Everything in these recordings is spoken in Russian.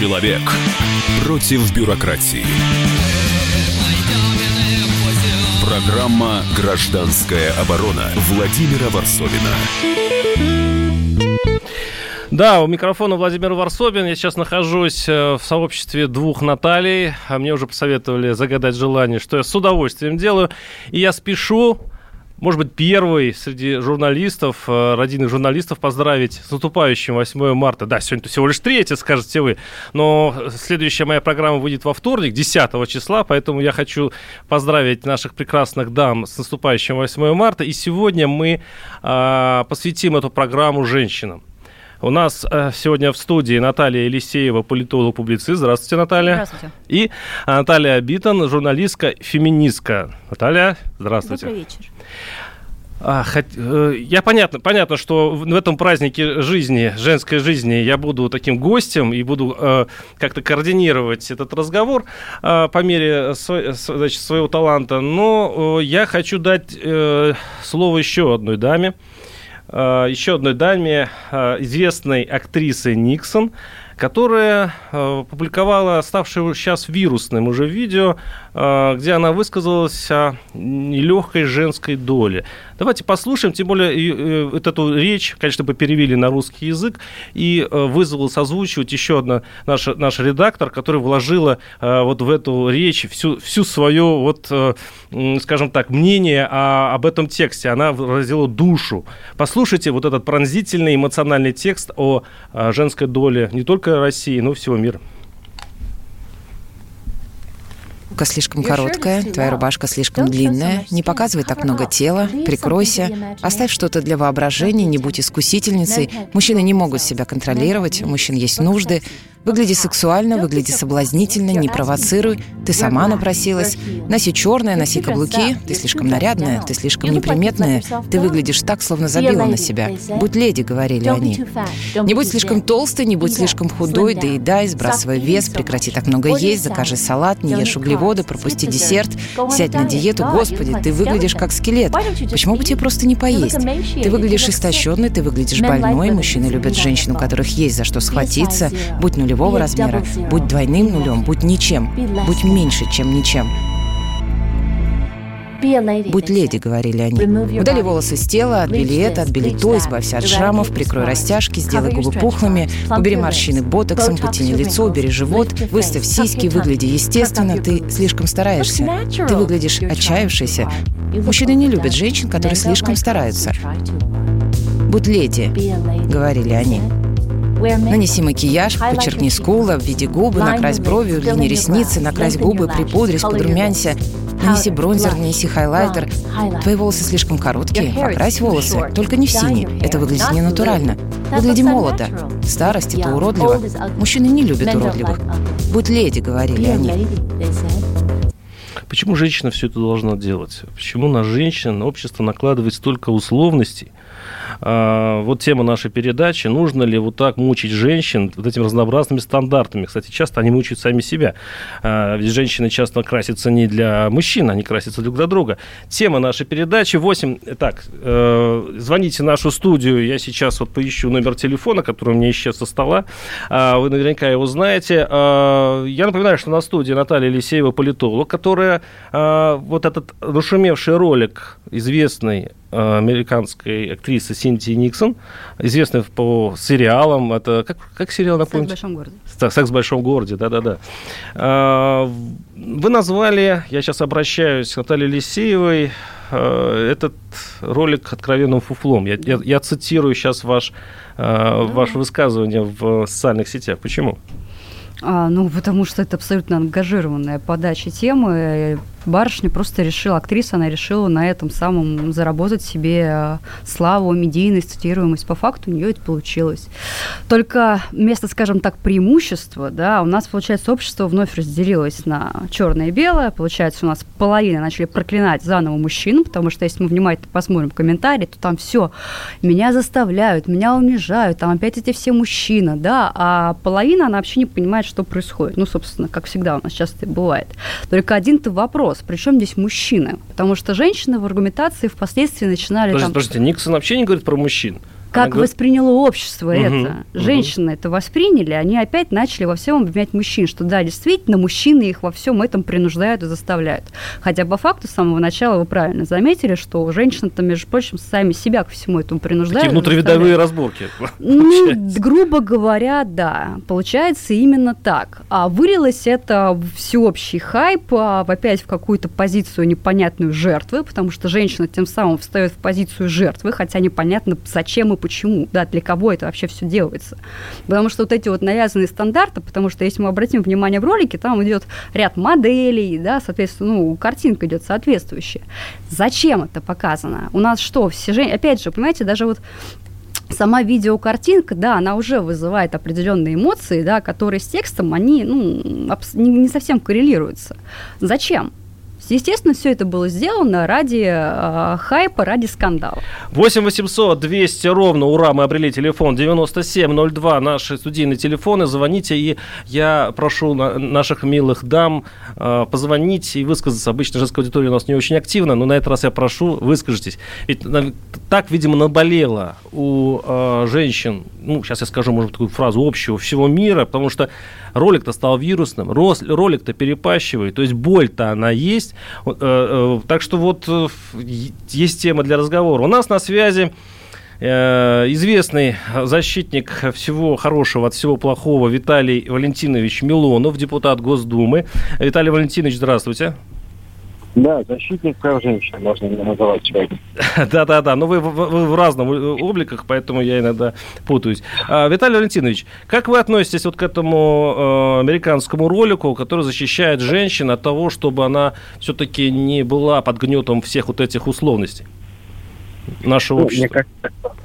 Человек против бюрократии. Программа «Гражданская оборона» Владимира Варсовина. Да, у микрофона Владимир Варсобин. Я сейчас нахожусь э, в сообществе двух Наталей. А мне уже посоветовали загадать желание, что я с удовольствием делаю. И я спешу может быть, первый среди журналистов, э, родийных журналистов поздравить с наступающим 8 марта. Да, сегодня всего лишь третье, скажете вы, но следующая моя программа выйдет во вторник, 10 числа, поэтому я хочу поздравить наших прекрасных дам с наступающим 8 марта. И сегодня мы э, посвятим эту программу женщинам. У нас э, сегодня в студии Наталья Елисеева, политолог-публицист. Здравствуйте, Наталья. Здравствуйте. И Наталья Битон, журналистка, феминистка. Наталья, здравствуйте. Добрый вечер. А, хот... Э, я понятно, понятно, что в этом празднике жизни, женской жизни, я буду таким гостем и буду э, как-то координировать этот разговор э, по мере сво... значит, своего таланта. Но э, я хочу дать э, слово еще одной даме. Э, еще одной даме, э, известной актрисы Никсон, которая э, публиковала ставшее сейчас вирусным уже видео, где она высказалась о нелегкой женской доле. Давайте послушаем, тем более вот эту речь, конечно, бы перевели на русский язык, и вызвал созвучивать еще одна наша, наш редактор, которая вложила вот в эту речь всю, всю свое, вот, скажем так, мнение о, об этом тексте. Она выразила душу. Послушайте вот этот пронзительный эмоциональный текст о женской доле не только России, но и всего мира. Юбка слишком короткая, твоя рубашка слишком длинная, не показывай так много тела, прикройся, оставь что-то для воображения, не будь искусительницей. Мужчины не могут себя контролировать, у мужчин есть нужды, Выгляди сексуально, выгляди соблазнительно, не провоцируй. Ты сама напросилась. Носи черное, носи каблуки. Ты слишком нарядная, ты слишком неприметная. Ты выглядишь так, словно забила на себя. Будь леди, говорили они. Не будь слишком толстой, не будь слишком худой, доедай, сбрасывай вес, прекрати так много есть, закажи салат, не ешь углеводы, пропусти десерт, сядь на диету. Господи, ты выглядишь как скелет. Почему бы тебе просто не поесть? Ты выглядишь истощенной, ты выглядишь больной. Мужчины любят женщин, у которых есть за что схватиться. Будь нулевой нулевого размера, будь двойным нулем, будь ничем, будь меньше, чем ничем. «Будь леди», — говорили они. Удали волосы с тела, отбели это, отбели то, избавься от шрамов, прикрой растяжки, сделай губы пухлыми, убери морщины ботоксом, потяни лицо, убери живот, выставь сиськи, выгляди естественно, ты слишком стараешься. Ты выглядишь отчаявшийся. Мужчины не любят женщин, которые слишком стараются. «Будь леди», — говорили они. Нанеси макияж, подчеркни скулы, обведи губы, накрась брови, удлини ресницы, накрась губы, припудрись, подрумянься. Нанеси бронзер, нанеси хайлайтер. Твои волосы слишком короткие, покрась волосы, только не в синий. Это выглядит не натурально. Выгляди молодо. Старость — это уродливо. Мужчины не любят уродливых. Будь леди, говорили они. Почему женщина все это должна делать? Почему на женщин общество накладывает столько условностей? А, вот тема нашей передачи. Нужно ли вот так мучить женщин вот этими разнообразными стандартами? Кстати, часто они мучают сами себя. А, ведь женщины часто красятся не для мужчин, они красятся друг для друга. Тема нашей передачи 8... Так, э, звоните в нашу студию. Я сейчас вот поищу номер телефона, который у меня исчез со стола. А, вы наверняка его знаете. Я напоминаю, что на студии Наталья Елисеева, политолог, которая вот этот нашумевший ролик известный американской актрисы Синтии Никсон, известной по сериалам. Это как, как сериал, напомните? «Секс в большом городе». «Секс в большом городе», да-да-да. Э, вы назвали, я сейчас обращаюсь к Наталье Лисеевой, э, этот ролик откровенным фуфлом. Я, я, я цитирую сейчас ваш, ваше высказывание в социальных сетях. Почему? А, ну, потому что это абсолютно ангажированная подача темы барышня просто решила, актриса, она решила на этом самом заработать себе э, славу, медийность, цитируемость. По факту у нее это получилось. Только вместо, скажем так, преимущества, да, у нас, получается, общество вновь разделилось на черное и белое. Получается, у нас половина начали проклинать заново мужчин, потому что если мы внимательно посмотрим комментарии, то там все, меня заставляют, меня унижают, там опять эти все мужчины, да, а половина, она вообще не понимает, что происходит. Ну, собственно, как всегда у нас часто бывает. Только один-то вопрос, вопрос, причем здесь мужчины? Потому что женщины в аргументации впоследствии начинали... Подождите, там... подождите, Никсон вообще не говорит про мужчин. Как ага. восприняло общество угу, это. Женщины угу. это восприняли, они опять начали во всем обвинять мужчин, что да, действительно, мужчины их во всем этом принуждают и заставляют. Хотя по факту с самого начала вы правильно заметили, что женщины-то, между прочим, сами себя ко всему этому принуждают. Такие внутривидовые разборки. Ну, грубо говоря, да. Получается именно так. А вылилось это всеобщий хайп, а опять в какую-то позицию непонятную жертвы, потому что женщина тем самым встает в позицию жертвы, хотя непонятно зачем и почему, да, для кого это вообще все делается. Потому что вот эти вот навязанные стандарты, потому что если мы обратим внимание в ролике, там идет ряд моделей, да, соответственно, ну, картинка идет соответствующая. Зачем это показано? У нас что, все же, опять же, понимаете, даже вот сама видеокартинка, да, она уже вызывает определенные эмоции, да, которые с текстом, они ну, не совсем коррелируются. Зачем? Естественно, все это было сделано ради э, хайпа, ради скандала. 8 800 200 ровно, ура, мы обрели телефон 9702, наши студийные телефоны, звоните, и я прошу на, наших милых дам э, позвонить и высказаться. Обычно женская аудитория у нас не очень активна, но на этот раз я прошу, выскажитесь. Ведь так, видимо, наболело у э, женщин, ну, сейчас я скажу, может, такую фразу общего всего мира, потому что ролик-то стал вирусным, ролик-то перепащивает, то есть боль-то она есть. Э, э, так что вот э, есть тема для разговора. У нас на связи известный защитник всего хорошего от всего плохого Виталий Валентинович Милонов, депутат Госдумы. Виталий Валентинович, здравствуйте. Да, защитник прав женщин, можно меня называть сегодня. Да-да-да, но вы, вы, вы в разных обликах, поэтому я иногда путаюсь. А, Виталий Валентинович, как вы относитесь вот к этому э, американскому ролику, который защищает женщин от того, чтобы она все-таки не была под гнетом всех вот этих условностей нашего ну, общества? Мне кажется,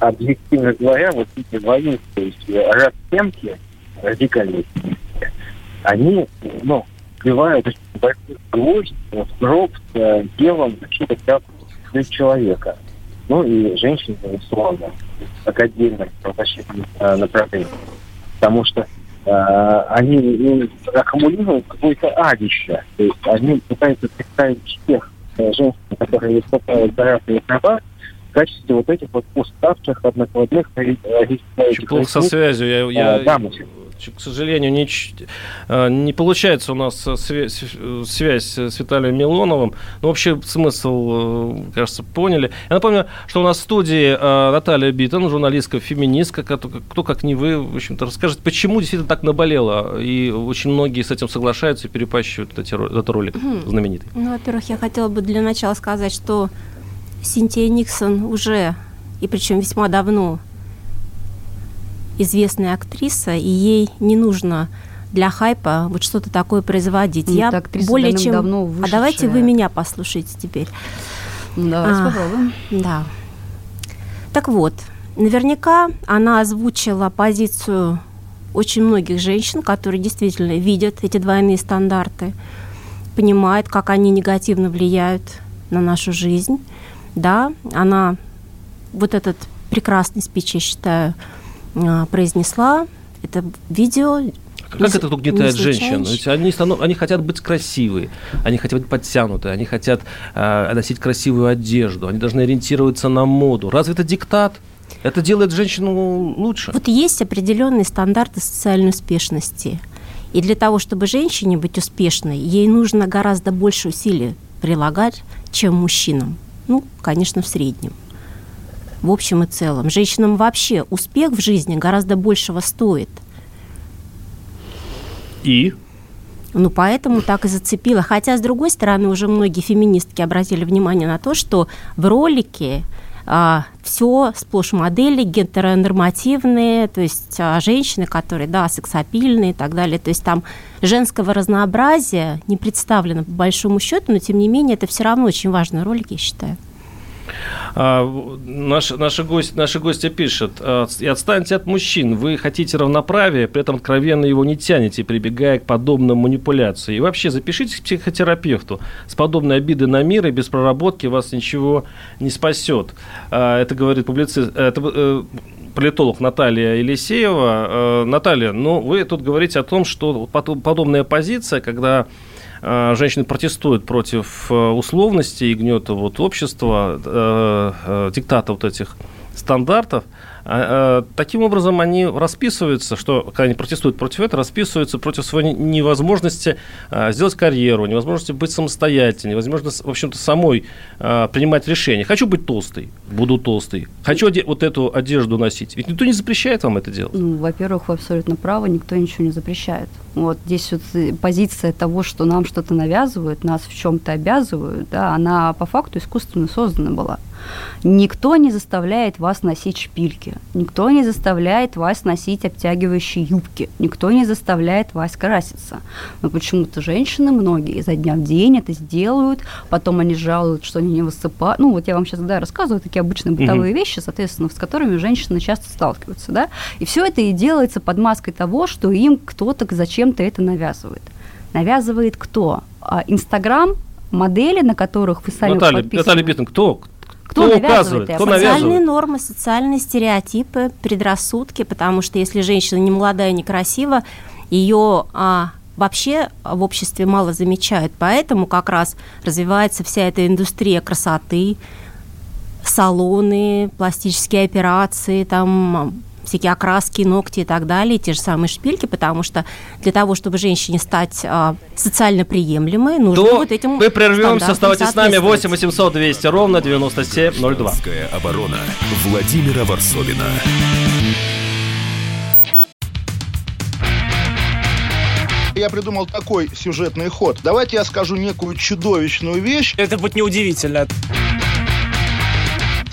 объективно говоря, вот эти то есть расценки радикальные, они, ну, вбивают большой гвоздь в гроб с делом какие-то для человека. Ну и женщин, безусловно, как отдельно правозащитных э, направлений. Потому что э, они ну, аккумулируют какое-то адище. То есть они пытаются представить тех э, женщин, которые выступают за разные права, в качестве вот этих вот уставших, однокладных, Плохо со связью. Я, я, дамочек к сожалению, не, э, не получается у нас связь, связь с Виталием Милоновым. Но общий смысл, э, кажется, поняли. Я напомню, что у нас в студии э, Наталья Битон, журналистка, феминистка. Кто, как не вы, в общем-то, расскажет, почему действительно так наболело. И очень многие с этим соглашаются и перепащивают эти, этот ролик знаменитый. Ну, во-первых, я хотела бы для начала сказать, что Синтия Никсон уже, и причем весьма давно, известная актриса, и ей не нужно для хайпа вот что-то такое производить. Нет, Я более чем... Давно вышедшая. А давайте вы меня послушайте теперь. Ну, давайте а, попробуем. Да. Так вот, наверняка она озвучила позицию очень многих женщин, которые действительно видят эти двойные стандарты, понимают, как они негативно влияют на нашу жизнь. Да, она вот этот прекрасный спич, я считаю, а, произнесла это видео. Как это угнетает женщин? Ведь они, станов... они хотят быть красивые, они хотят быть подтянуты, они хотят э, носить красивую одежду, они должны ориентироваться на моду. Разве это диктат? Это делает женщину лучше. Вот есть определенные стандарты социальной успешности. И для того, чтобы женщине быть успешной, ей нужно гораздо больше усилий прилагать, чем мужчинам. Ну, конечно, в среднем в общем и целом. Женщинам вообще успех в жизни гораздо большего стоит. И? Ну, поэтому так и зацепило. Хотя, с другой стороны, уже многие феминистки обратили внимание на то, что в ролике а, все сплошь модели гетеронормативные, то есть а, женщины, которые, да, сексапильные и так далее. То есть там женского разнообразия не представлено по большому счету, но тем не менее это все равно очень важный ролик, я считаю. А, наш, наши, гости, наши гости пишут, «А, и отстаньте от мужчин, вы хотите равноправия, при этом откровенно его не тянете, прибегая к подобным манипуляциям. И вообще запишитесь к психотерапевту. С подобной обиды на мир и без проработки вас ничего не спасет. А, это говорит публицист, это, э, политолог Наталья Елисеева. Наталья, ну вы тут говорите о том, что подобная позиция, когда Э, женщины протестуют против э, условности и гнета вот общества, э, диктата вот этих стандартов, а, а, таким образом они расписываются, что когда они протестуют против этого, расписываются против своей невозможности а, сделать карьеру, невозможности быть самостоятельной, невозможности, в общем-то, самой принимать решения. Хочу быть толстой, буду толстой. Хочу вот эту одежду носить. Ведь никто не запрещает вам это делать. Ну, во-первых, вы абсолютно правы, никто ничего не запрещает. Вот здесь вот э, позиция того, что нам что-то навязывают, нас в чем-то обязывают, да, она по факту искусственно создана была. Никто не заставляет вас носить шпильки, никто не заставляет вас носить обтягивающие юбки, никто не заставляет вас краситься. Но почему-то женщины многие изо дня в день это сделают, потом они жалуют, что они не высыпают. Ну, вот я вам сейчас да, рассказываю такие обычные бытовые угу. вещи, соответственно, с которыми женщины часто сталкиваются, да, и все это и делается под маской того, что им кто-то зачем-то это навязывает. Навязывает кто? А, Инстаграм, модели, на которых вы сами Наталья, Наталья Битон, кто? Кто, кто навязывает? Кто социальные навязывает? нормы, социальные стереотипы, предрассудки, потому что если женщина не молодая, не красива, ее а, вообще в обществе мало замечают. Поэтому как раз развивается вся эта индустрия красоты, салоны, пластические операции, там всякие окраски, ногти и так далее, те же самые шпильки, потому что для того, чтобы женщине стать а, социально приемлемой, нужно То вот этим Мы прервемся, оставайтесь с нами, 8 800 200 ровно 9702. оборона Владимира Варсовина. я придумал такой сюжетный ход. Давайте я скажу некую чудовищную вещь. Это будет неудивительно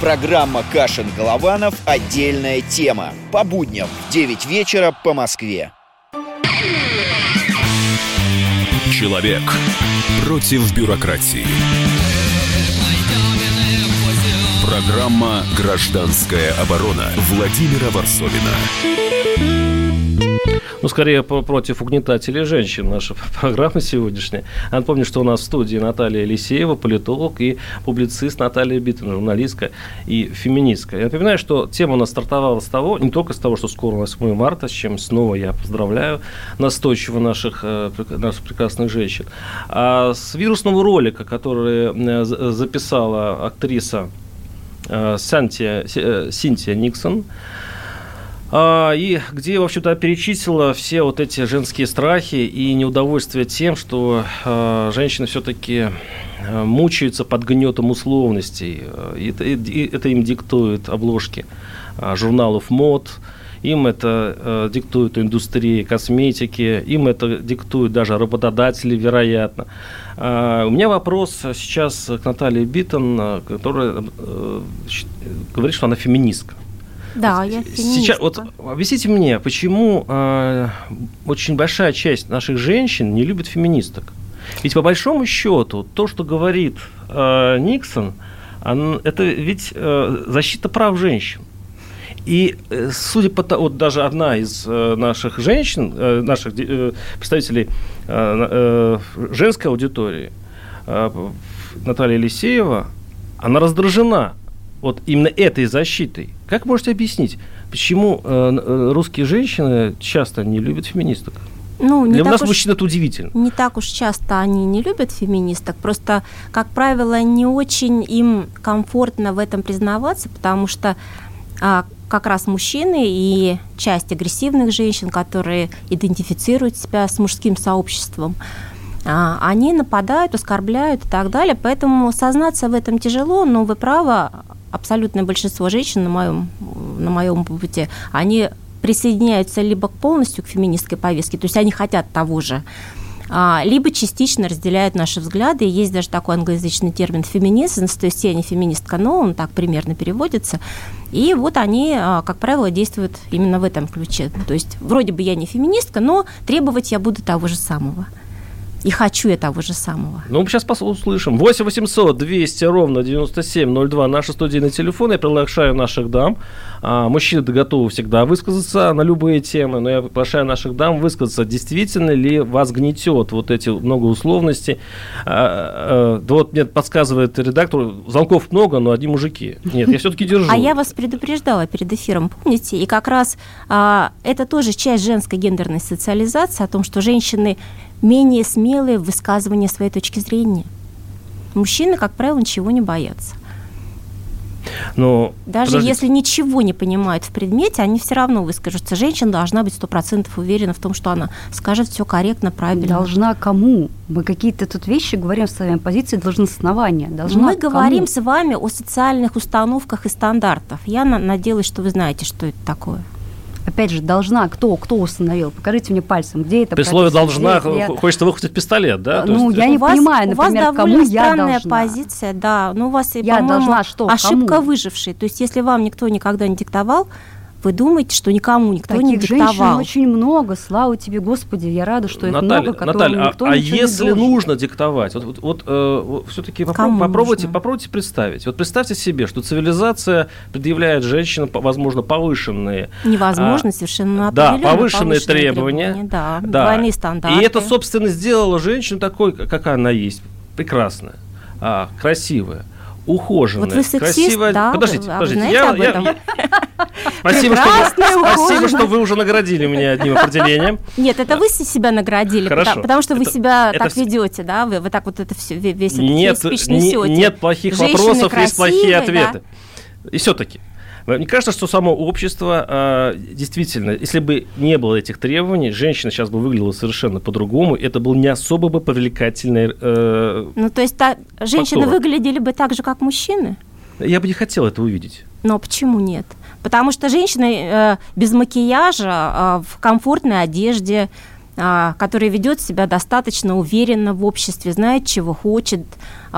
Программа «Кашин-Голованов. Отдельная тема». По будням в 9 вечера по Москве. Человек против бюрократии. Программа «Гражданская оборона» Владимира Варсовина ну, скорее против угнетателей женщин наша программа сегодняшняя. Я напомню, что у нас в студии Наталья Елисеева, политолог и публицист Наталья Биттон, журналистка и феминистка. Я напоминаю, что тема у нас стартовала с того, не только с того, что скоро 8 марта, с чем снова я поздравляю настойчиво наших, э, наших прекрасных женщин, а с вирусного ролика, который э, записала актриса э, Сантия, Синтия Никсон, а, и где, в общем-то, перечислила все вот эти женские страхи и неудовольствие тем, что а, женщины все-таки а, мучаются под гнетом условностей. Это, это им диктуют обложки журналов мод, им это э, диктует индустрия косметики, им это диктуют даже работодатели, вероятно. Э, у меня вопрос сейчас к Наталье Биттон, которая э, говорит, что она феминистка. Да, я Сейчас вот объясните мне, почему э, очень большая часть наших женщин не любит феминисток? Ведь по большому счету то, что говорит э, Никсон, он, это ведь э, защита прав женщин. И э, судя по тому, вот даже одна из э, наших женщин, э, наших представителей женской аудитории, Наталья Елисеева, она раздражена вот именно этой защитой. Как можете объяснить, почему э, э русские женщины часто не любят феминисток? Ну, Для нас уж, мужчин это удивительно. Не так уж часто они не любят феминисток, просто, как правило, не очень им комфортно в этом признаваться, потому что а, как раз мужчины и часть агрессивных женщин, которые идентифицируют себя с мужским сообществом, а, они нападают, оскорбляют и так далее. Поэтому сознаться в этом тяжело, но вы правы, абсолютное большинство женщин на моем, на моем опыте, они присоединяются либо полностью к феминистской повестке, то есть они хотят того же, а, либо частично разделяют наши взгляды. Есть даже такой англоязычный термин феминизм, то есть я не феминистка, но он так примерно переводится. И вот они, а, как правило, действуют именно в этом ключе. То есть вроде бы я не феминистка, но требовать я буду того же самого. И хочу я того же самого. Ну, мы сейчас услышим. 8 800 200 ровно 9702 наш студийный телефон. Я приглашаю наших дам. А, мужчины готовы всегда высказаться на любые темы, но я приглашаю наших дам высказаться, действительно ли вас гнетет вот эти много условностей. А, а, да вот мне подсказывает редактор, звонков много, но одни мужики. Нет, я все-таки держу. А я вас предупреждала перед эфиром, помните? И как раз а, это тоже часть женской гендерной социализации, о том, что женщины менее смелые в высказывании своей точки зрения. Мужчины, как правило, ничего не боятся. Но, Даже подождите. если ничего не понимают в предмете, они все равно выскажутся. Женщина должна быть сто процентов уверена в том, что она скажет все корректно, правильно. Должна кому? Мы какие-то тут вещи говорим в своей позиции должностнования. Должна Мы кому? говорим с вами о социальных установках и стандартах. Я надеялась, что вы знаете, что это такое. Опять же, должна, кто, кто установил? Покажите мне пальцем, где это При слове «должна» где, хочется выхватить пистолет, да? Ну, есть, я не вас, понимаю, например, у вас кому я должна? позиция, да. Ну, у вас, я должна что, ошибка кому? выжившей. То есть, если вам никто никогда не диктовал, вы думаете, что никому никто Таких не диктовал? женщин очень много, слава тебе, Господи, я рада, что их Наталья, много, которым Наталья, никто а, а если нужно диктовать, вот, вот, вот э, все-таки попроб, попробуйте, попробуйте представить. Вот представьте себе, что цивилизация предъявляет женщинам, возможно, повышенные... Невозможно, а, совершенно Да, повышенные, повышенные требования. требования да, да, двойные стандарты. И это, собственно, сделало женщину такой, какая она есть, прекрасная, а, красивая ухоженная, вот вы сексист, красивая. Да, подождите, вы, подождите. Я, я, я... Спасибо, что, вы, спасибо, что вы уже наградили меня одним определением. Нет, это вы себя наградили, Хорошо. Потому, потому что вы это, себя это так все... ведете, да? Вы, вы так вот это все, весь нет, этот спич несете. Нет плохих Женщины вопросов, красивые, есть плохие ответы. Да? И все-таки, мне кажется, что само общество а, действительно, если бы не было этих требований, женщина сейчас бы выглядела совершенно по-другому. Это был не особо бы привлекательный. Э, ну, то есть та, женщины фактор. выглядели бы так же, как мужчины? Я бы не хотел это увидеть. Но почему нет? Потому что женщина э, без макияжа, э, в комфортной одежде, э, которая ведет себя достаточно уверенно в обществе, знает, чего хочет, э,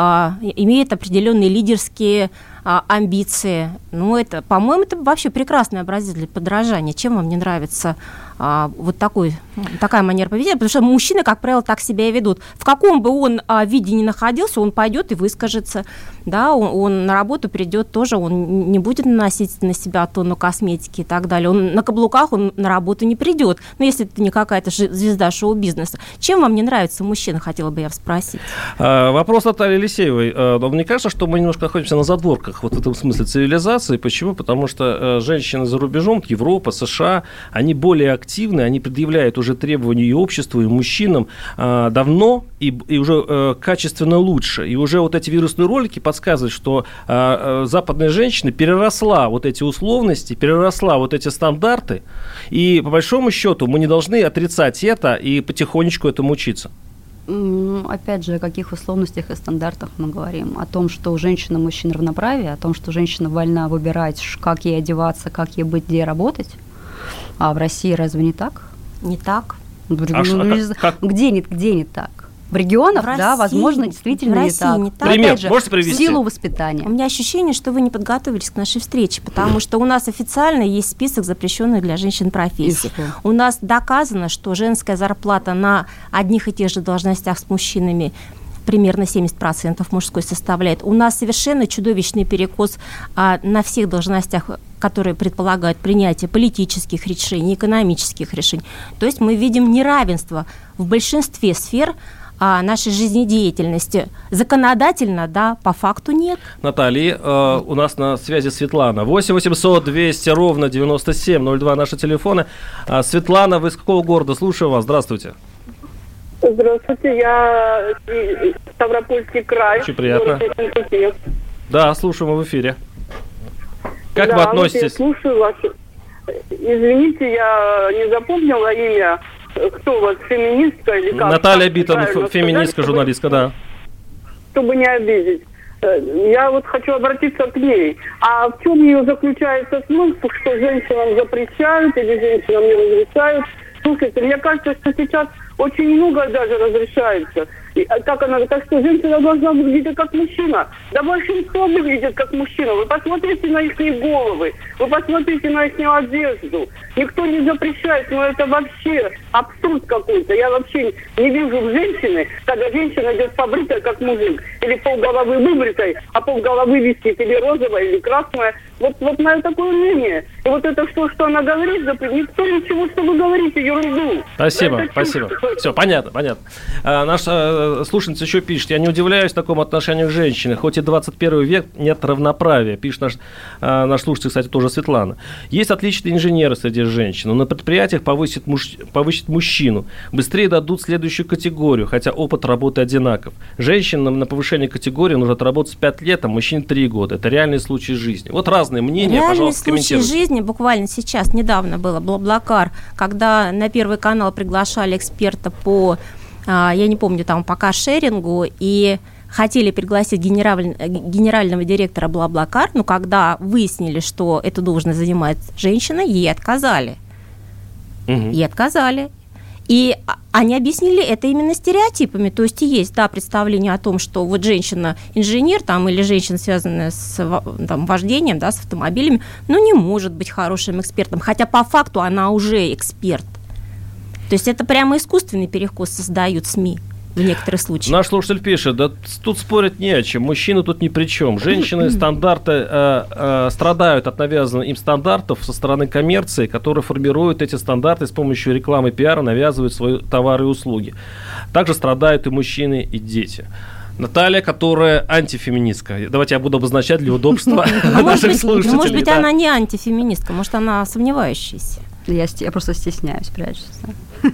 имеет определенные лидерские а, амбиции. Ну, это, по-моему, это вообще прекрасный образец для подражания. Чем вам не нравится а, вот такой, такая манера поведения? Потому что мужчины, как правило, так себя и ведут. В каком бы он а, виде ни находился, он пойдет и выскажется. Да, он, он на работу придет тоже, он не будет наносить на себя тонну косметики и так далее. Он на каблуках он на работу не придет. Но если это не какая-то звезда шоу-бизнеса. Чем вам не нравится мужчина, хотела бы я спросить? А, вопрос Натальи Алексеевой. А, мне кажется, что мы немножко находимся на задворках вот в этом смысле цивилизации. Почему? Потому что э, женщины за рубежом, Европа, США, они более активны, они предъявляют уже требования и обществу, и мужчинам э, давно и, и уже э, качественно лучше. И уже вот эти вирусные ролики подсказывают, что западная женщина переросла вот эти условности, переросла вот эти стандарты. И по большому счету мы не должны отрицать это и потихонечку этому учиться. Опять же, о каких условностях и стандартах мы говорим? О том, что у женщины мужчин равноправие, о том, что женщина вольна выбирать, как ей одеваться, как ей быть, где работать. А в России разве не так? Не так. А ну, как? Где, не, где не так? В регионах, в России, да, возможно, действительно в России не так. Не так. Пример, опять же, можете привести? силу воспитания. У меня ощущение, что вы не подготовились к нашей встрече, потому что у нас официально есть список запрещенных для женщин профессий. У нас доказано, что женская зарплата на одних и тех же должностях с мужчинами примерно 70% мужской составляет. У нас совершенно чудовищный перекос а, на всех должностях, которые предполагают принятие политических решений, экономических решений. То есть мы видим неравенство в большинстве сфер, а, нашей жизнедеятельности. Законодательно, да, по факту нет. Наталья, э, у нас на связи Светлана. 8 800 200 ровно 9702 наши телефоны. А, Светлана, вы из какого города? Слушаю вас. Здравствуйте. Здравствуйте, я Ставропольский край. Очень приятно. Да, слушаем в эфире. Как да, вы относитесь? Вот я слушаю вас. Извините, я не запомнила имя кто у вас, феминистка или как? Наталья Битон, феминистка, журналистка, да. Чтобы не обидеть. Э, я вот хочу обратиться к ней. А в чем ее заключается смысл, что женщинам запрещают или женщинам не разрешают Слушайте, мне кажется, что сейчас очень много даже разрешается. А как она, так что женщина должна выглядеть как мужчина. Да большинство выглядит как мужчина. Вы посмотрите на их головы, вы посмотрите на их одежду. Никто не запрещает, но это вообще абсурд какой-то. Я вообще не вижу в женщины, когда женщина идет побритая, как мужик. Или полголовы выбритой, а полголовы висит или розовая, или красная. Вот, вот мое такое мнение. И вот это что, что она говорит, никто ничего, что вы говорите, ерунду. Спасибо, это спасибо. Все, понятно, понятно. А, наш а, слушательница еще пишет, я не удивляюсь такому отношению к женщине, хоть и 21 век нет равноправия, пишет наш, а, наш слушатель, кстати, тоже Светлана. Есть отличные инженеры среди женщин, но на предприятиях повысит, муж, повысит мужчину, быстрее дадут следующую категорию, хотя опыт работы одинаков. Женщинам на повышение категории нужно отработать 5 лет, а мужчин 3 года. Это реальные случаи жизни. Вот раз разные мнения. Реальный Пожалуйста, случай жизни буквально сейчас, недавно было, Блаблакар, когда на Первый канал приглашали эксперта по, я не помню, там, по каршерингу, и хотели пригласить генераль, генерального директора Блаблакар, но когда выяснили, что эту должность занимает женщина, ей отказали. Угу. Ей отказали. И они объяснили это именно стереотипами. То есть есть, да, представление о том, что вот женщина-инженер там, или женщина, связанная с там, вождением, да, с автомобилями, ну, не может быть хорошим экспертом. Хотя по факту она уже эксперт. То есть это прямо искусственный перекос создают СМИ в некоторых случаях. Наш слушатель пишет, да тут спорить не о чем, мужчины тут ни при чем. Женщины стандарты э, э, страдают от навязанных им стандартов со стороны коммерции, которые формируют эти стандарты с помощью рекламы пиара, навязывают свои товары и услуги. Также страдают и мужчины, и дети. Наталья, которая антифеминистка. Давайте я буду обозначать для удобства а наших слушателей. Может быть, она не антифеминистка, может, она сомневающаяся. Я, я просто стесняюсь, прячусь.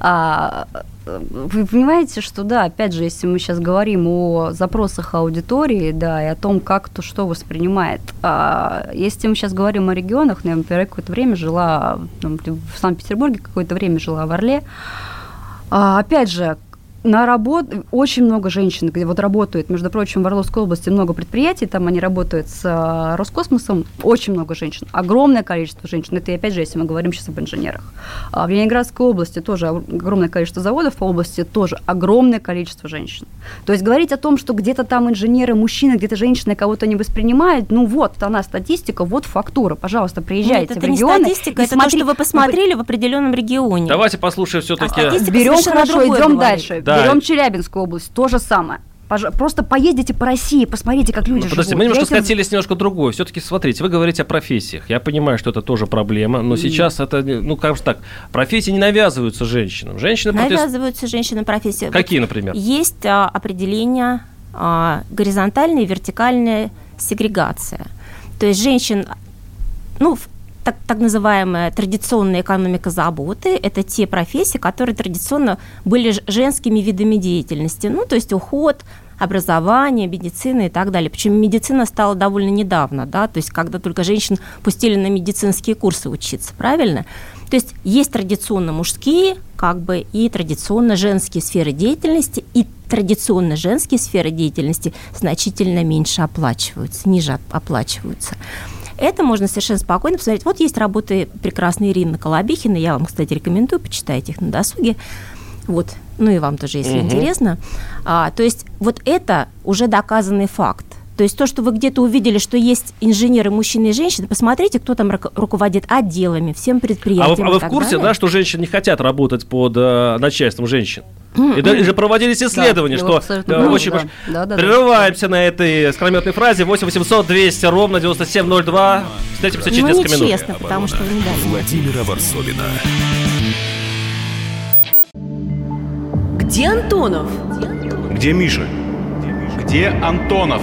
а, вы понимаете, что да, опять же, если мы сейчас говорим о запросах аудитории, да, и о том, как кто что воспринимает. А, если мы сейчас говорим о регионах, ну, я, например, какое-то время жила ну, в Санкт-Петербурге, какое-то время жила в Орле. А, опять же, на работу очень много женщин, где вот работают, между прочим, в Орловской области много предприятий, там они работают с а, Роскосмосом, очень много женщин, огромное количество женщин. Это, опять же, если мы говорим сейчас об инженерах. А в Ленинградской области тоже огромное количество заводов, по области тоже огромное количество женщин. То есть говорить о том, что где-то там инженеры мужчины, где-то женщины кого-то не воспринимают, ну вот, она статистика, вот фактура, пожалуйста, приезжайте Нет, это в регионы. не статистика, это смотри... то, что вы посмотрели в определенном регионе. Давайте послушаем все-таки. А Берем хорошо, идем дальше. Да. Берем Челябинскую область, то же самое. Просто поездите по России, посмотрите, как люди ну, Подождите, живут. мы немножко этим... скатились немножко другое. Все-таки, смотрите, вы говорите о профессиях. Я понимаю, что это тоже проблема, но сейчас это, ну, как же так, профессии не навязываются женщинам. Женщины навязываются против... женщинам профессии. Какие, например? Есть а, определение а, горизонтальная и вертикальная сегрегация. То есть женщин, ну, так, так называемая традиционная экономика заботы – это те профессии, которые традиционно были женскими видами деятельности. Ну, то есть уход, образование, медицина и так далее. Причем медицина стала довольно недавно, да, то есть когда только женщин пустили на медицинские курсы учиться, правильно? То есть есть традиционно мужские, как бы, и традиционно женские сферы деятельности, и традиционно женские сферы деятельности значительно меньше оплачиваются, ниже оплачиваются. Это можно совершенно спокойно посмотреть. Вот есть работы прекрасной Ирины Колобихина, я вам, кстати, рекомендую, почитайте их на досуге. Вот, ну и вам тоже, если угу. интересно. А, то есть вот это уже доказанный факт. То есть то, что вы где-то увидели, что есть инженеры, мужчины и женщины, посмотрите, кто там руководит отделами, всем предприятиям. А вы, а вы в курсе, далее? да, что женщины не хотят работать под э, начальством женщин? И даже проводились исследования, да, что э, очень да, да, да, прерываемся да. на этой скрометной фразе 8 800 200 ровно 9702. Встретимся через ну, несколько минут. честно, потому что вы не дали. Владимира Варсовина. Где Антонов? Где Миша? Где Антонов?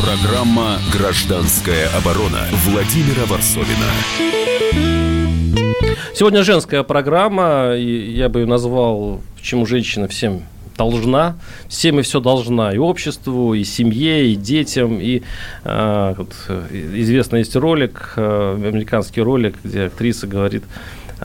Программа «Гражданская оборона» Владимира Варсовина. Сегодня женская программа, и я бы ее назвал «Почему женщина всем должна, всем и все должна, и обществу, и семье, и детям, и э, вот, известный есть ролик, э, американский ролик, где актриса говорит,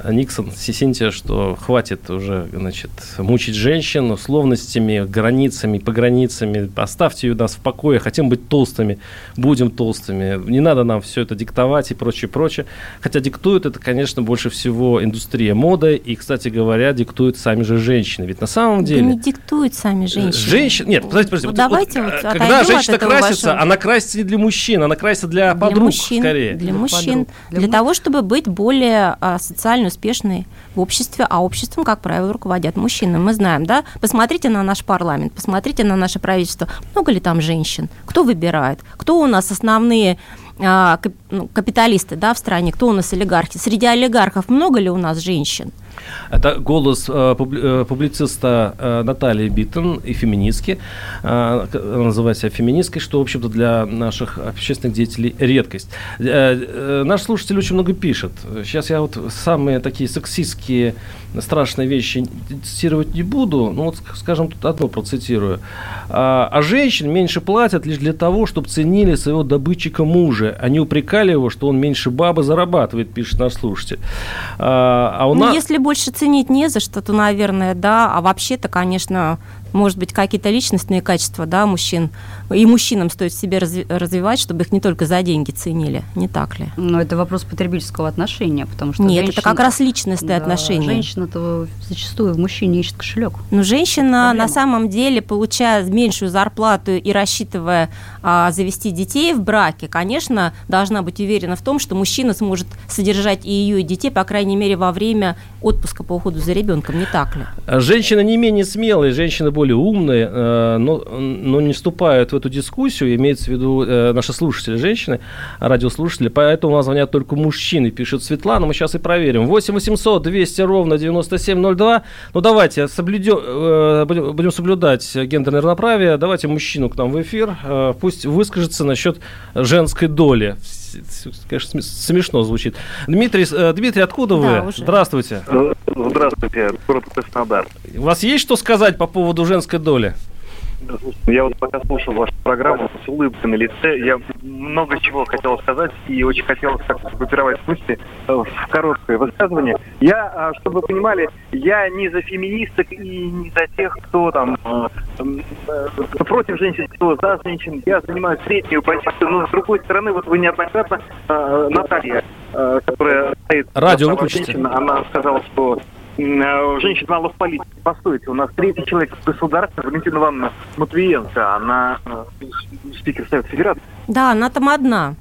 Никсон, Синтия, что хватит уже, значит, мучить женщин условностями, границами, пограницами. Оставьте ее нас в покое. Хотим быть толстыми, будем толстыми. Не надо нам все это диктовать и прочее, прочее. Хотя диктует это, конечно, больше всего индустрия моды. И, кстати говоря, диктуют сами же женщины. Ведь на самом деле... Да не диктуют сами женщины. Женщины... Нет, подождите, подождите. Ну, вот, давайте вот, вот Когда женщина красится, вашего... она красится не для мужчин, она красится для, для подруг, мужчин, скорее. Для, для мужчин. Для, для того, чтобы быть более а, социально социально успешные в обществе, а обществом, как правило, руководят мужчины. Мы знаем, да? Посмотрите на наш парламент, посмотрите на наше правительство. Много ли там женщин? Кто выбирает? Кто у нас основные а, ну, капиталисты да, в стране, кто у нас олигархи. Среди олигархов много ли у нас женщин? Это голос э, э, публициста э, Натальи Биттон и феминистки. Она называется феминисткой, что, в общем-то, для наших общественных деятелей редкость. Наш слушатель очень много пишет. Сейчас я вот самые такие сексистские страшные вещи цитировать не буду, ну вот, скажем, тут одно процитирую. А, а женщин меньше платят лишь для того, чтобы ценили своего добытчика мужа. Они упрекали его, что он меньше бабы зарабатывает, пишет наш слушатель. А, а у ну, нас... если больше ценить не за что, то, наверное, да. А вообще-то, конечно, может быть, какие-то личностные качества, да, мужчин. И мужчинам стоит себе развивать, чтобы их не только за деньги ценили, не так ли? Но это вопрос потребительского отношения, потому что Нет, женщина, это как раз личностные да, отношения. Женщина-то зачастую в мужчине ищет кошелек. Ну, женщина Проблема. на самом деле, получая меньшую зарплату и рассчитывая а, завести детей в браке, конечно, должна быть уверена в том, что мужчина сможет содержать и ее, и детей, по крайней мере, во время отпуска по уходу за ребенком, не так ли? Женщина не менее смелая, женщина более умные, э, но, но не вступают в эту дискуссию, имеется в виду э, наши слушатели, женщины, радиослушатели, поэтому у нас звонят только мужчины, пишет Светлана, мы сейчас и проверим. 8 800 200 ровно 9702. Ну, давайте, соблюдем, э, будем соблюдать гендерное равноправие, давайте мужчину к нам в эфир, пусть выскажется насчет женской доли конечно, смешно звучит. Дмитрий, Дмитрий, откуда да, вы? Уже. Здравствуйте. Здравствуйте, город Краснодар. У вас есть что сказать по поводу женской доли? Я вот пока слушал вашу программу с улыбкой на лице. Я много чего хотел сказать и очень хотел как-то группировать мысли э, в короткое высказывание. Я, а, чтобы вы понимали, я не за феминисток и не за тех, кто там э, э, против женщин, кто за женщин. Я занимаю среднюю позицию, но с другой стороны, вот вы неоднократно, Наталья, которая стоит... Радио выключите. Женщина, она сказала, что Э, женщин мало в политике. Постойте, у нас третий человек в государстве, Валентина Ивановна Матвиенко, она э, спикер Совета Федерации. Да, она там одна.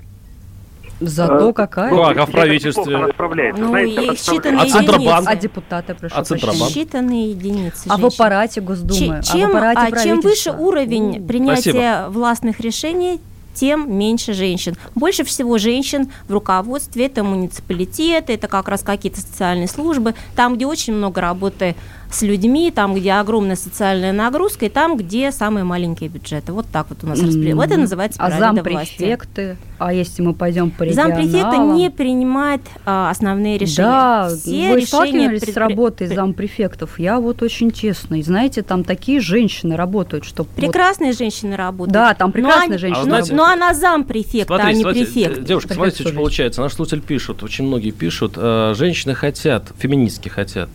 Зато какая? Ну, а в правительстве? Она справляется. Ну, Знаете, и считанные а Центробанк? А депутаты, прошу а Центробанк? Считанные единицы А в аппарате Госдумы? Чем, а в аппарате а чем выше уровень принятия Спасибо. властных решений, тем меньше женщин. Больше всего женщин в руководстве это муниципалитеты, это как раз какие-то социальные службы, там, где очень много работы с людьми, там, где огромная социальная нагрузка, и там, где самые маленькие бюджеты. Вот так вот у нас mm-hmm. распределено. Это называется а зампрефекты? А если мы пойдем по регионалам? Зампрефекты не принимает а, основные решения. Да, Все вы сталкивались пред... с работой зампрефектов? Я вот очень честно. И знаете, там такие женщины работают, что... Прекрасные вот... женщины работают. Да, там прекрасные но женщины а знаете, Но она зампрефект, а не смотрите, префект. Девушка, смотрите, что получается. Наш слушатель пишут, очень многие пишут, э, женщины хотят, феминистки хотят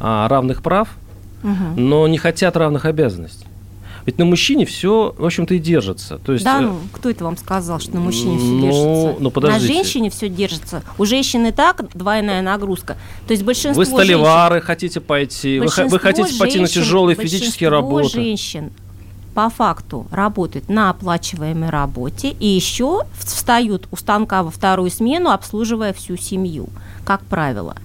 э, равных прав, угу. но не хотят равных обязанностей. Ведь на мужчине все, в общем-то, и держится. То есть, да, э, ну, кто это вам сказал, что на мужчине все ну, держится? Ну, подождите. На женщине все держится. У женщины так двойная нагрузка. То есть большинство Вы столевары женщин, хотите пойти, вы, вы хотите женщин, пойти на тяжелые физические работы. женщин по факту работают на оплачиваемой работе и еще встают у станка во вторую смену, обслуживая всю семью, как правило.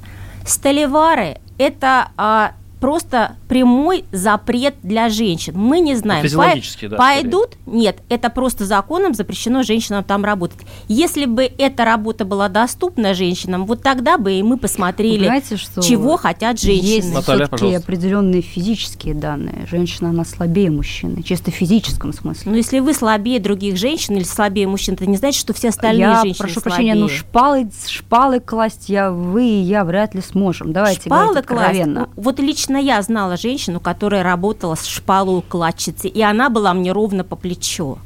Столевары – это а, просто прямой запрет для женщин. Мы не знаем. Физиологически, да. Пойдут? Нет, это просто законом запрещено женщинам там работать. Если бы эта работа была доступна женщинам, вот тогда бы и мы посмотрели, Понимаете, что чего хотят женщины. Есть Наталья, все-таки определенные физические данные. Женщина, она слабее мужчины, чисто в физическом смысле. Но если вы слабее других женщин или слабее мужчин, это не значит, что все остальные я женщины прошу слабее. прощения, ну шпалы, шпалы класть я, вы и я вряд ли сможем. Давайте Шпалы говорить класть. откровенно. Вот лично я знала женщину, которая работала с шпалоукладчицей, и она была мне ровно по плечо.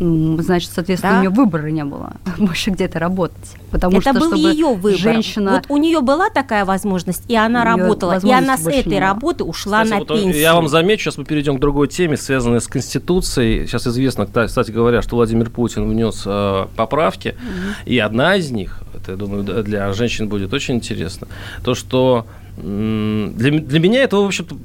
М, Значит, соответственно, Да. у нее выбора не было больше где-то работать. Потому это что, был чтобы ее выбор. женщина... Вот у нее была такая возможность, и она работала, и она с этой работы ушла Кстати, на вот, э, пенсию. Я вам замечу, сейчас мы перейдем к другой теме, связанной с Конституцией. Сейчас известно, кстати говоря, что Владимир Путин внес э, поправки, и одна из них, это, я думаю, для женщин будет очень интересно, то, что для, для меня это, в общем-то,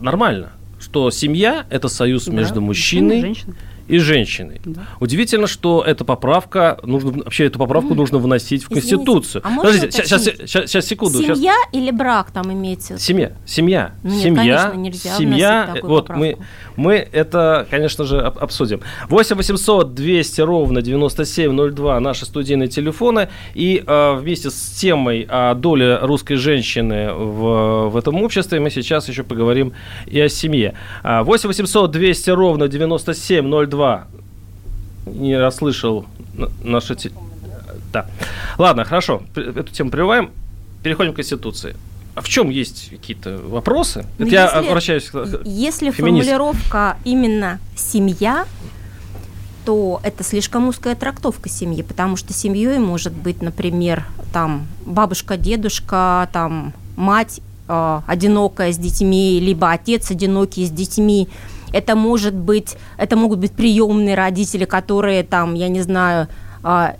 нормально, что семья – это союз Да, между мужчиной женщина. И женщиной. Удивительно, что эта поправка, нужно, вообще эту поправку нужно вносить в Извините, Конституцию. а Подождите, сейчас, сейчас, сейчас, секунду. Семья или брак там имеется? Семья, семья, Ну нет, семья, конечно, нельзя семья. Вот поправку. мы, мы это, конечно же, об- обсудим. 8 800 200 ровно 9702 наши студийные телефоны. И э, вместе с темой о доле русской женщины в, в этом обществе мы сейчас еще поговорим и о семье. А, 8 800 200 ровно 9702 не расслышал наши... те- Да. Ладно, хорошо. Эту тему прерываем. Переходим к Конституции. А в чем есть какие-то вопросы? Ну, Это я если- обращаюсь к Если феминистке. формулировка именно семья, то это слишком узкая трактовка семьи, потому что семьей может быть, например, там бабушка, дедушка, там мать э, одинокая с детьми, либо отец одинокий с детьми. Это может быть, это могут быть приемные родители, которые там, я не знаю, э,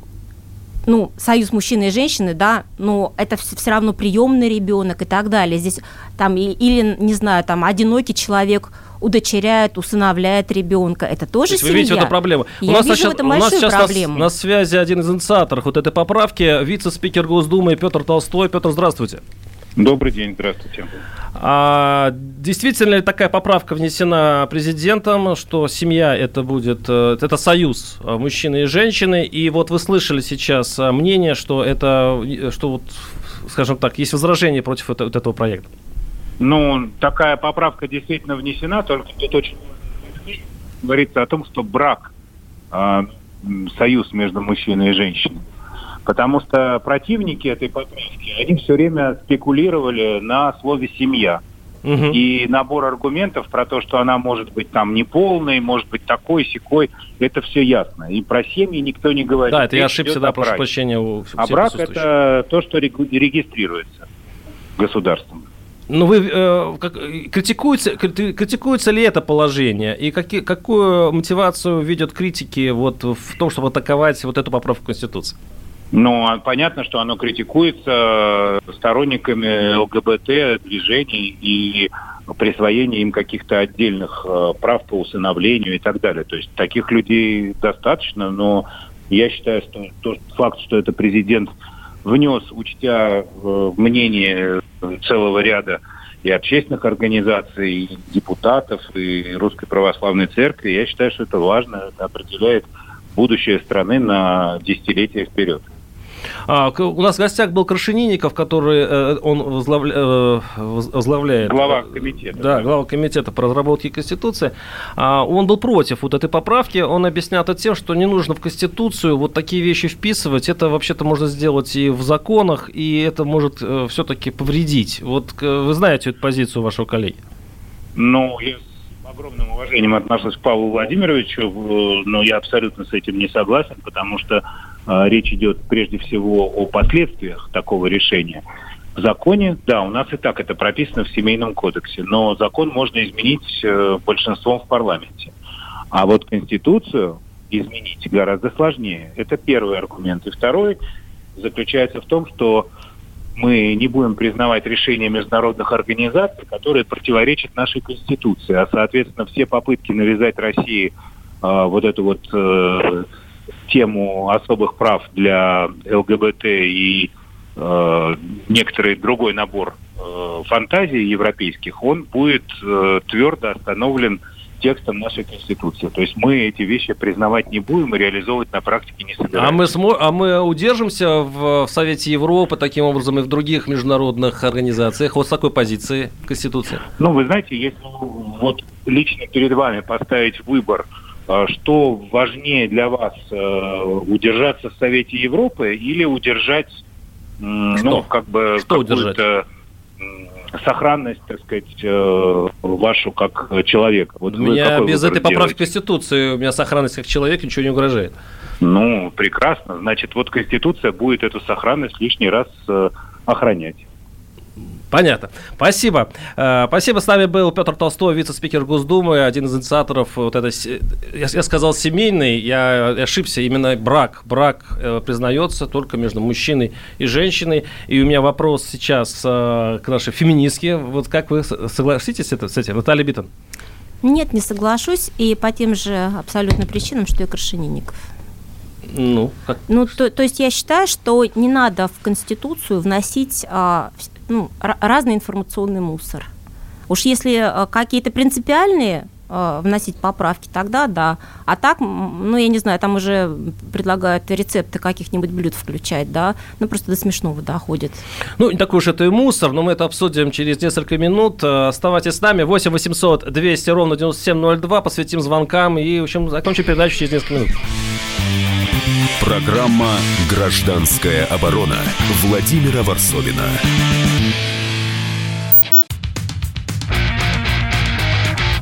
ну, союз мужчины и женщины, да, но это все равно приемный ребенок и так далее. Здесь там или, не знаю, там одинокий человек удочеряет, усыновляет ребенка. Это То тоже есть семья. вы видите в этом проблему. Я у нас вижу сейчас, в этом у нас сейчас на, проблему. на связи один из инициаторов вот этой поправки, вице-спикер Госдумы Петр Толстой. Петр, здравствуйте. Добрый день, здравствуйте. А, действительно ли такая поправка внесена президентом, что семья это будет, э, это союз э, мужчины и женщины, и вот вы слышали сейчас э, мнение, что это, э, что вот, скажем так, есть возражение против это- вот этого проекта. Ну, такая поправка действительно внесена, только тут очень говорится о том, что брак, м, союз между мужчиной и женщиной. Потому что противники этой поправки, они все время спекулировали на слове «семья». И набор аргументов про то, что она может быть там неполной, может быть такой, секой, это все ясно. И про семьи никто не говорит. Да, это я ошибся, да, прошу прощения у А брак это то, что регистрируется государством. Ну, вы э, как, критикуется, крити- критикуется ли это положение? И какие, какую мотивацию видят критики вот в том, чтобы атаковать вот эту поправку Конституции? А понятно, что оно критикуется сторонниками ЛГБТ-движений и присвоение им каких-то отдельных э, прав по усыновлению и так далее. То есть таких людей достаточно, но я считаю, что тот факт, что это президент внес, учтя э, мнение целого ряда и общественных организаций, и депутатов, и Русской Православной Церкви, я считаю, что это важно, это определяет будущее страны на десятилетия вперед. А, у нас в гостях был Крашенинников, который э, он возглавля- э, воз- возглавляет... Глава э, комитета. Да, глава комитета по разработке Конституции. А, он был против вот этой поправки. Он объяснял это тем, что не нужно в Конституцию вот такие вещи вписывать. Это вообще-то можно сделать и в законах, и это может все-таки повредить. Вот вы знаете эту позицию вашего коллеги? Ну, я с огромным уважением отношусь к Павлу Владимировичу, но я абсолютно с этим не согласен, потому что речь идет прежде всего о последствиях такого решения. В законе, да, у нас и так это прописано в Семейном кодексе, но закон можно изменить э, большинством в парламенте. А вот Конституцию изменить гораздо сложнее. Это первый аргумент. И второй заключается в том, что мы не будем признавать решения международных организаций, которые противоречат нашей Конституции. А, соответственно, все попытки навязать России э, вот эту вот э, тему особых прав для ЛГБТ и э, некоторый другой набор э, фантазий европейских, он будет э, твердо остановлен текстом нашей Конституции. То есть мы эти вещи признавать не будем и реализовывать на практике не собираемся. А мы, смо- а мы удержимся в, в Совете Европы, таким образом, и в других международных организациях вот с такой позиции Конституции? Ну, вы знаете, если вот лично перед вами поставить выбор, что важнее для вас, э, удержаться в Совете Европы или удержать, м, ну, как бы Что какую-то м, сохранность, так сказать, э, вашу как человека. Вот У меня без этой поправки делаете? Конституции, у меня сохранность как человека ничего не угрожает. Ну, прекрасно. Значит, вот Конституция будет эту сохранность лишний раз э, охранять. Понятно. Спасибо. Э, Спасибо. С нами был Петр Толстой, вице-спикер Госдумы, один из инициаторов вот этой, се- я, я сказал семейный, я ошибся, именно брак. Брак э, признается только между мужчиной и женщиной. И у меня вопрос сейчас э, к нашей феминистке. Вот как вы согласитесь с это- с этим, Наталья Битон? Нет, не соглашусь, и по тем же абсолютно причинам, что и Крашенинников. Ну, как? Ну, то, то есть я считаю, что не надо в Конституцию вносить а, ну, ра- разный информационный мусор. Уж если а, какие-то принципиальные а, вносить поправки, тогда да. А так, ну, я не знаю, там уже предлагают рецепты каких-нибудь блюд включать, да, ну, просто до смешного доходит. Ну, не такой уж это и мусор, но мы это обсудим через несколько минут. Э, Оставайтесь с нами. 8 800 200 ровно 9702. Посвятим звонкам и, в общем, закончим передачу через несколько минут. Программа «Гражданская оборона» Владимира Варсовина.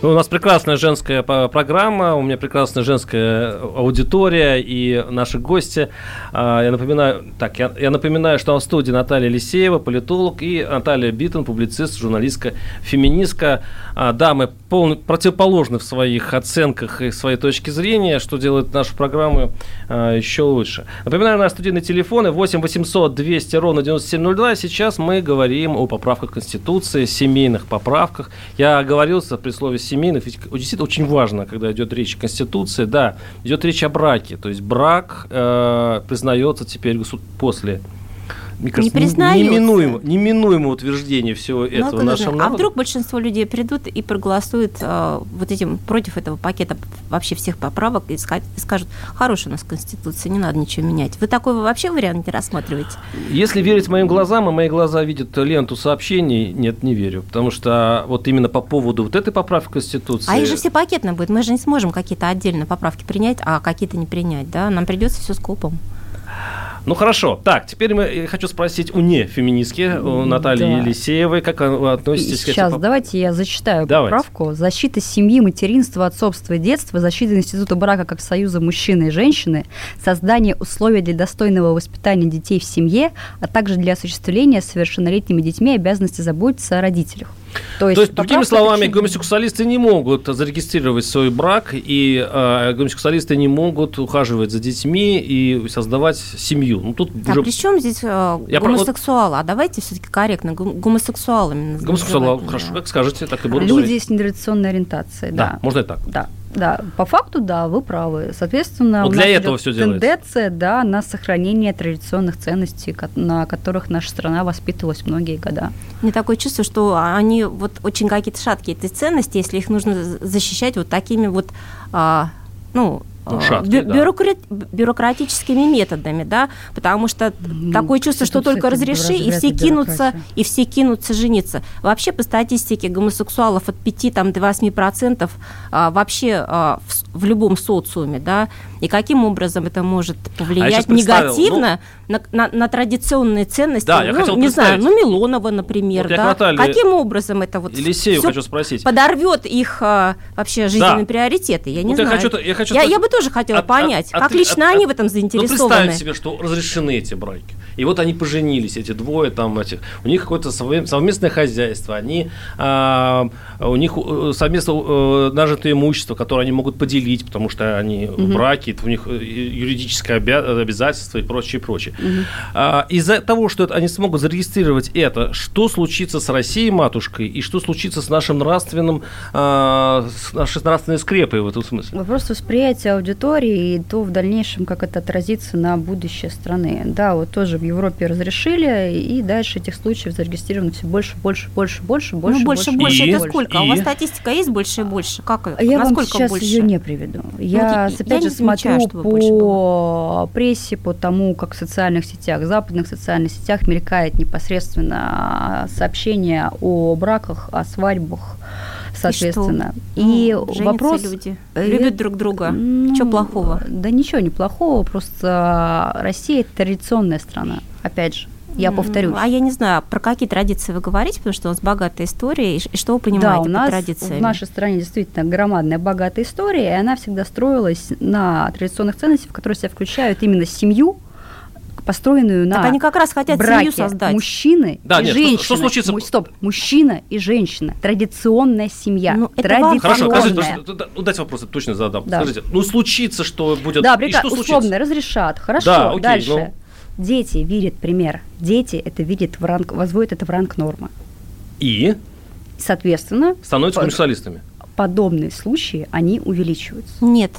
Ну, У нас прекрасная женская программа, у меня прекрасная женская аудитория и наши гости. А, Я напоминаю, так, я, я напоминаю, что в студии Наталья Лисеева, политолог, и Наталья Биттон, публицист, журналистка, феминистка. А, Дамы полно- противоположны в своих оценках и своей точке зрения, что делает нашу программу а, еще лучше. Напоминаю, на студийные телефоны 8 800 200 ровно 9702. Сейчас мы говорим о поправках Конституции, семейных поправках. Я оговорился при слове семейных, ведь действительно очень важно, когда идет речь о Конституции, да, идет речь о браке. То есть брак э, признается теперь после мне кажется, Не признается. Неминуемо, неминуемо утверждение всего Ну, этого в нашем знать? а народе. вдруг большинство людей придут и проголосуют э, вот этим против этого пакета вообще всех поправок и, ска- и скажут, хорошая у нас конституция, не надо ничего менять. Вы такой вообще вариант не рассматриваете? Если верить моим глазам, и мои глаза видят ленту сообщений, нет, не верю. Потому что вот именно по поводу вот этой поправки Конституции... А их же все пакетно будет. Мы же не сможем какие-то отдельно поправки принять, а какие-то не принять, да? Нам придется все скопом. Ну хорошо. Так, теперь мы, я хочу спросить у не феминистки, у Натальи Да. Елисеевой, как вы относитесь к Сейчас этим давайте я зачитаю Давайте. поправку. Защита семьи, материнства, отцовства и детства, защита института брака как союза мужчины и женщины, создание условий для достойного воспитания детей в семье, а также для осуществления совершеннолетними детьми обязанности заботиться о родителях. То есть, другими поправка словами, очень- гомосексуалисты не могут зарегистрировать свой брак, и э, гомосексуалисты не могут ухаживать за детьми и создавать семью. Ну, тут А уже при чем здесь э, Я про- гомосексуалы? А давайте все-таки корректно, гом- гомосексуалами. гомосексуалы, называть. хорошо, как скажете, так и буду Люди говорить. с нетрадиционной ориентацией, Да, да. можно и так. Да, да, по факту, да, вы правы. Соответственно, Вот у для нас этого идет всё делается. тенденция, да, на сохранение традиционных ценностей, на которых наша страна воспитывалась многие года. Мне такое чувство, что они вот очень какие-то шаткие эти ценности, если их нужно защищать вот такими вот, а, ну, ну, шаткий, бюрокра... да. бюрократическими методами, да, потому что ну, такое чувство, что только разреши, и все кинутся, и все кинутся жениться. Вообще, по статистике гомосексуалов от 5 там, до 8% а, вообще а, в, в любом социуме, да, и каким образом это может повлиять а негативно ну, на, на, на традиционные ценности, да, я ну, хотел не знаю, ну, Милонова, например, вот да, Наталья... каким образом это вот Елисею хочу спросить. подорвет их а, вообще жизненные да. приоритеты, я не вот знаю. Я, хочу, я, хочу я, я бы тоже хотела от, понять, от, как от, лично от, они от, в этом заинтересованы. Ну, себе, что разрешены эти браки. И вот они поженились, эти двое там этих. У них какое-то совместное хозяйство, они, а, у них э, совместно а, нажитое имущество, которое они могут поделить, потому что они угу. в браке, у них э, юридическое обязательство и прочее, прочее. Угу. А, из-за того, что это, они смогут зарегистрировать это, что случится с Россией матушкой и что случится с нашим нравственным, а, с нашей нравственной скрепой в этом смысле? Вопрос восприятия аудитории и то в дальнейшем, как это отразится на будущее страны. Да, вот тоже в Европе разрешили, и дальше этих случаев зарегистрировано все больше, больше, больше, больше, больше. Ну, больше, больше, и? это сколько? И? А у вас статистика есть больше и больше? Как, я Насколько вам сейчас больше? ее не приведу. Ну, я, ну, опять я же, смотрю по прессе, по тому, как в социальных сетях, в западных социальных сетях мелькает непосредственно сообщение о браках, о свадьбах, соответственно. И, что? и ну, вопрос... люди э, любят друг друга. Ну, что плохого? Да ничего не плохого, просто Россия – традиционная страна, опять же. Я повторюсь. А я не знаю, про какие традиции вы говорите, потому что у нас богатая история, и что вы понимаете да, у нас традициями? в нашей стране действительно громадная богатая история, и она всегда строилась на традиционных ценностях, в которые себя включают именно семью, построенную на Так они как раз хотят браке семью создать. мужчины да, и нет, женщины. Что, что случится? Му, стоп, мужчина и женщина. Традиционная семья. Ну, Традиционная. Хорошо, скажите, ну, дайте вопрос, точно задам. Да. Скажите, ну случится, что будет... Да, прика... что условно случится? разрешат. Хорошо, да, окей, дальше. Ну... Дети видят пример. Дети это видят в ранг, возводят это в ранг нормы. И? Соответственно... Становятся гомосексуалистами. Подобные случаи, они увеличиваются. Нет.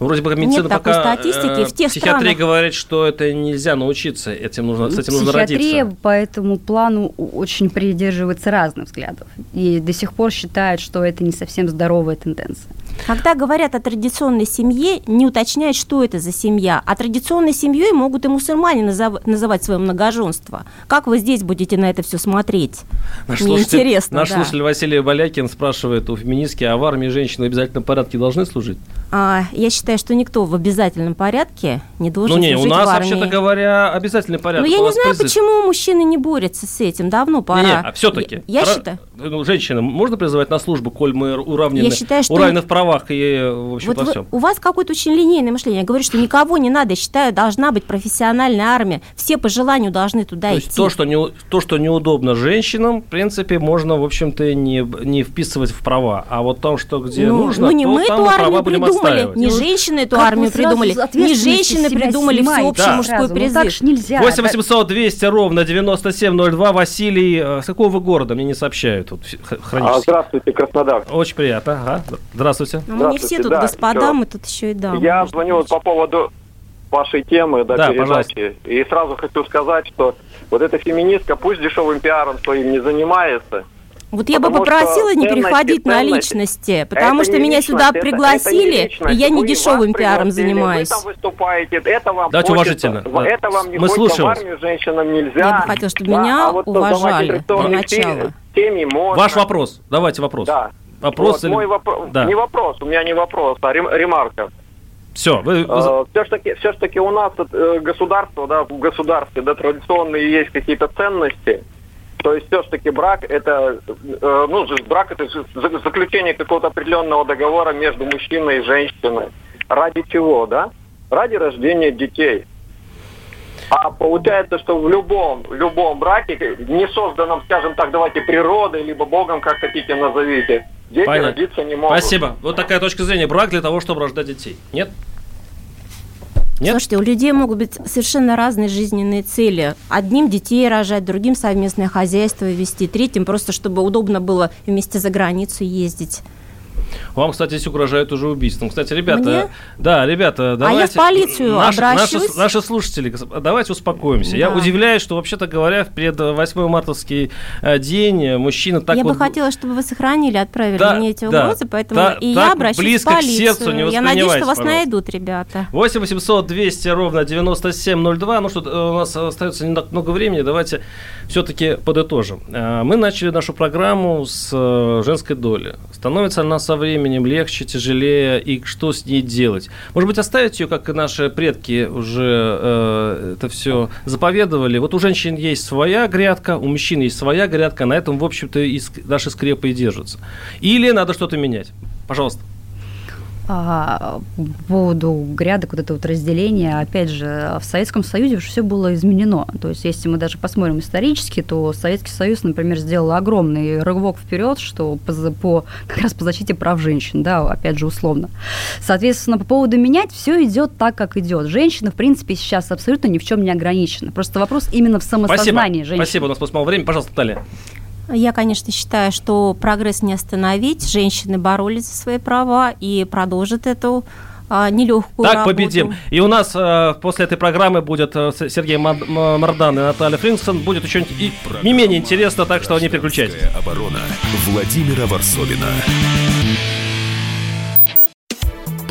Ну, вроде бы медицина Нет пока... статистики. Э, в тех психиатрия странах... говорит, что это нельзя научиться, этим нужно, с этим нужно родиться. Психиатрия по этому плану очень придерживается разных взглядов. И до сих пор считает, что это не совсем здоровая тенденция. Когда говорят о традиционной семье, не уточняют, что это за семья. А традиционной семьей могут и мусульмане назов- называть свое многоженство. Как вы здесь будете на это все смотреть? Наш Мне слушатель, интересно. Наш да. слушатель Василий Балякин спрашивает у феминистки, а в армии женщины в обязательном порядке должны служить? А, я считаю, что никто в обязательном порядке не должен ну, не, служить у нас, в армии. вообще-то говоря, обязательный порядок. Ну, я не знаю, призыв. почему мужчины не борются с этим. Давно пора. Не, не, а все-таки. Я, я считаю... Ну, женщины можно призывать на службу, коль мы уравнены, я считаю, что... уравнены в правах и в общем, вот во вы, всем. У вас какое-то очень линейное мышление. Я говорю, что никого не надо. Я считаю, должна быть профессиональная армия. Все по желанию должны туда то идти. Есть то, что не, то, что неудобно женщинам, в принципе, можно, в общем-то, не, не вписывать в права. А вот то, что где ну, нужно, ну не то мы там эту армию придумали, не ну, женщины эту армию придумали, не женщины придумали всеобщий да. мужской ну, призыв. так ж нельзя. 8 800 200 ровно 9702. Василий, э, с какого вы города? Мне не сообщают. Тут, а, здравствуйте, Краснодар. Очень приятно. Ага. Здравствуйте. Ну, мы не все тут да, господа, все. мы тут еще и дамы. Я звоню вот по поводу вашей темы, да, да передачи. Пожалуйста. И сразу хочу сказать, что вот эта феминистка пусть дешевым пиаром своим не занимается, вот я бы попросила не переходить на личности, потому что меня сюда пригласили, и я не дешевым пиаром занимаюсь. Вы там выступаете, это вам Давайте уважительно. Это вам не Мы слушаем. в армию женщинам нельзя. Я бы хотела, чтобы меня а уважали для начала. Теме можно. Ваш вопрос. Давайте вопрос. Да. Вопрос вот, или... мой вопрос. Да. Не вопрос, у меня не вопрос, а ремарка. Все, вы... Э, все ж таки, все ж таки у нас э, государство, да, в государстве, да, традиционные есть какие-то ценности. То есть все-таки брак это, э, ну, брак это заключение какого-то определенного договора между мужчиной и женщиной. Ради чего, да? Ради рождения детей. А получается, что в любом, в любом браке, не созданном, скажем так, давайте природой, либо Богом, как хотите назовите, дети Понятно. родиться не могут. Спасибо. Вот такая точка зрения. Брак для того, чтобы рождать детей. Нет? Нет? Слушайте, у людей могут быть совершенно разные жизненные цели. Одним детей рожать, другим совместное хозяйство вести, третьим просто, чтобы удобно было вместе за границу ездить. Вам, кстати, здесь угрожают уже убийством. Кстати, ребята, Мне? да, ребята, давайте... А я в полицию наши, обращусь. Наши, наши слушатели, давайте успокоимся. Да. Я удивляюсь, что, вообще-то говоря, в пред 8 мартовский э, день мужчина так я вот... бы хотела, чтобы вы сохранили, отправили Да, мне эти да. угрозы, поэтому Та- и я обращусь близко в к полицию. сердцу не я надеюсь, что вас воспринимайте, найдут, ребята. 8 800 200 ровно 9702. Ну что, э, у нас остается не так много времени. Давайте все-таки подытожим. Э, Мы начали нашу программу с э, женской доли. Становится она со временем легче, тяжелее, и что с ней делать? Может быть, оставить ее, как и наши предки уже э, это все заповедовали? Вот у женщин есть своя грядка, у мужчин есть своя грядка, на этом, в общем-то, и наши скрепы и держатся. Или надо что-то менять? Пожалуйста. А, по поводу грядок, вот это вот разделение, опять же, в Советском Союзе все было изменено. То есть, если мы даже посмотрим исторически, то Советский Союз, например, сделал огромный рывок вперед, что по, по как раз по защите прав женщин, да, опять же, условно. Соответственно, по поводу менять, все идет так, как идет. Женщина, в принципе, сейчас абсолютно ни в чем не ограничена. Просто вопрос именно в самосознании Спасибо. женщины. Спасибо, у нас просто мало времени. Пожалуйста, Наталья. Я, конечно, считаю, что прогресс не остановить. Женщины боролись за свои права и продолжат эту а, нелегкую Так, работу. победим. И у нас э, после этой программы будет э, С- Сергей Мардан и Наталья Фрингсон. Будет еще и не менее интересно, так что не переключайтесь. Оборона Владимира Варсовина.